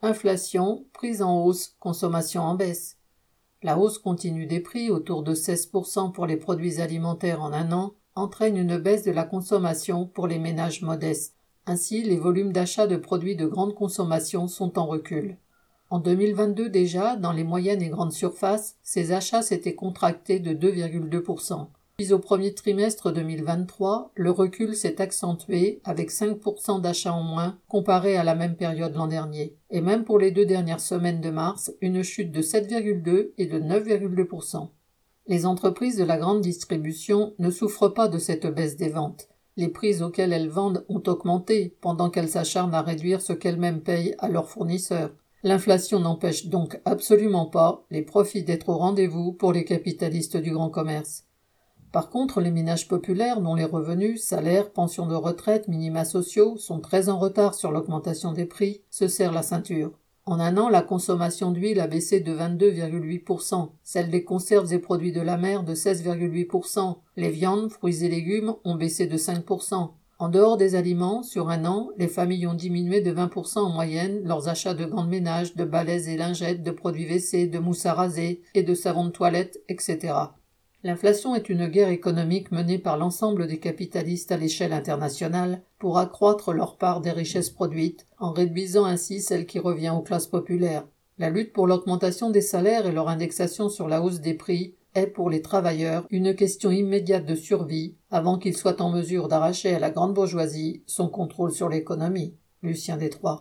Inflation, prise en hausse, consommation en baisse. La hausse continue des prix, autour de 16% pour les produits alimentaires en un an, entraîne une baisse de la consommation pour les ménages modestes. Ainsi, les volumes d'achat de produits de grande consommation sont en recul. En 2022 déjà, dans les moyennes et grandes surfaces, ces achats s'étaient contractés de 2,2%. Puis au premier trimestre 2023, le recul s'est accentué avec 5% d'achats en moins comparé à la même période l'an dernier. Et même pour les deux dernières semaines de mars, une chute de 7,2 et de 9,2%. Les entreprises de la grande distribution ne souffrent pas de cette baisse des ventes. Les prix auxquels elles vendent ont augmenté pendant qu'elles s'acharnent à réduire ce qu'elles-mêmes payent à leurs fournisseurs. L'inflation n'empêche donc absolument pas les profits d'être au rendez-vous pour les capitalistes du grand commerce. Par contre, les ménages populaires dont les revenus, salaires, pensions de retraite, minima sociaux sont très en retard sur l'augmentation des prix se serrent la ceinture. En un an, la consommation d'huile a baissé de 22,8%, celle des conserves et produits de la mer de 16,8%, les viandes, fruits et légumes ont baissé de 5%. En dehors des aliments, sur un an, les familles ont diminué de 20% en moyenne leurs achats de gants de ménage, de balais et lingettes, de produits WC, de mousse à raser et de savon de toilette, etc. L'inflation est une guerre économique menée par l'ensemble des capitalistes à l'échelle internationale pour accroître leur part des richesses produites, en réduisant ainsi celle qui revient aux classes populaires. La lutte pour l'augmentation des salaires et leur indexation sur la hausse des prix est pour les travailleurs une question immédiate de survie avant qu'ils soient en mesure d'arracher à la grande bourgeoisie son contrôle sur l'économie. Lucien Détroit.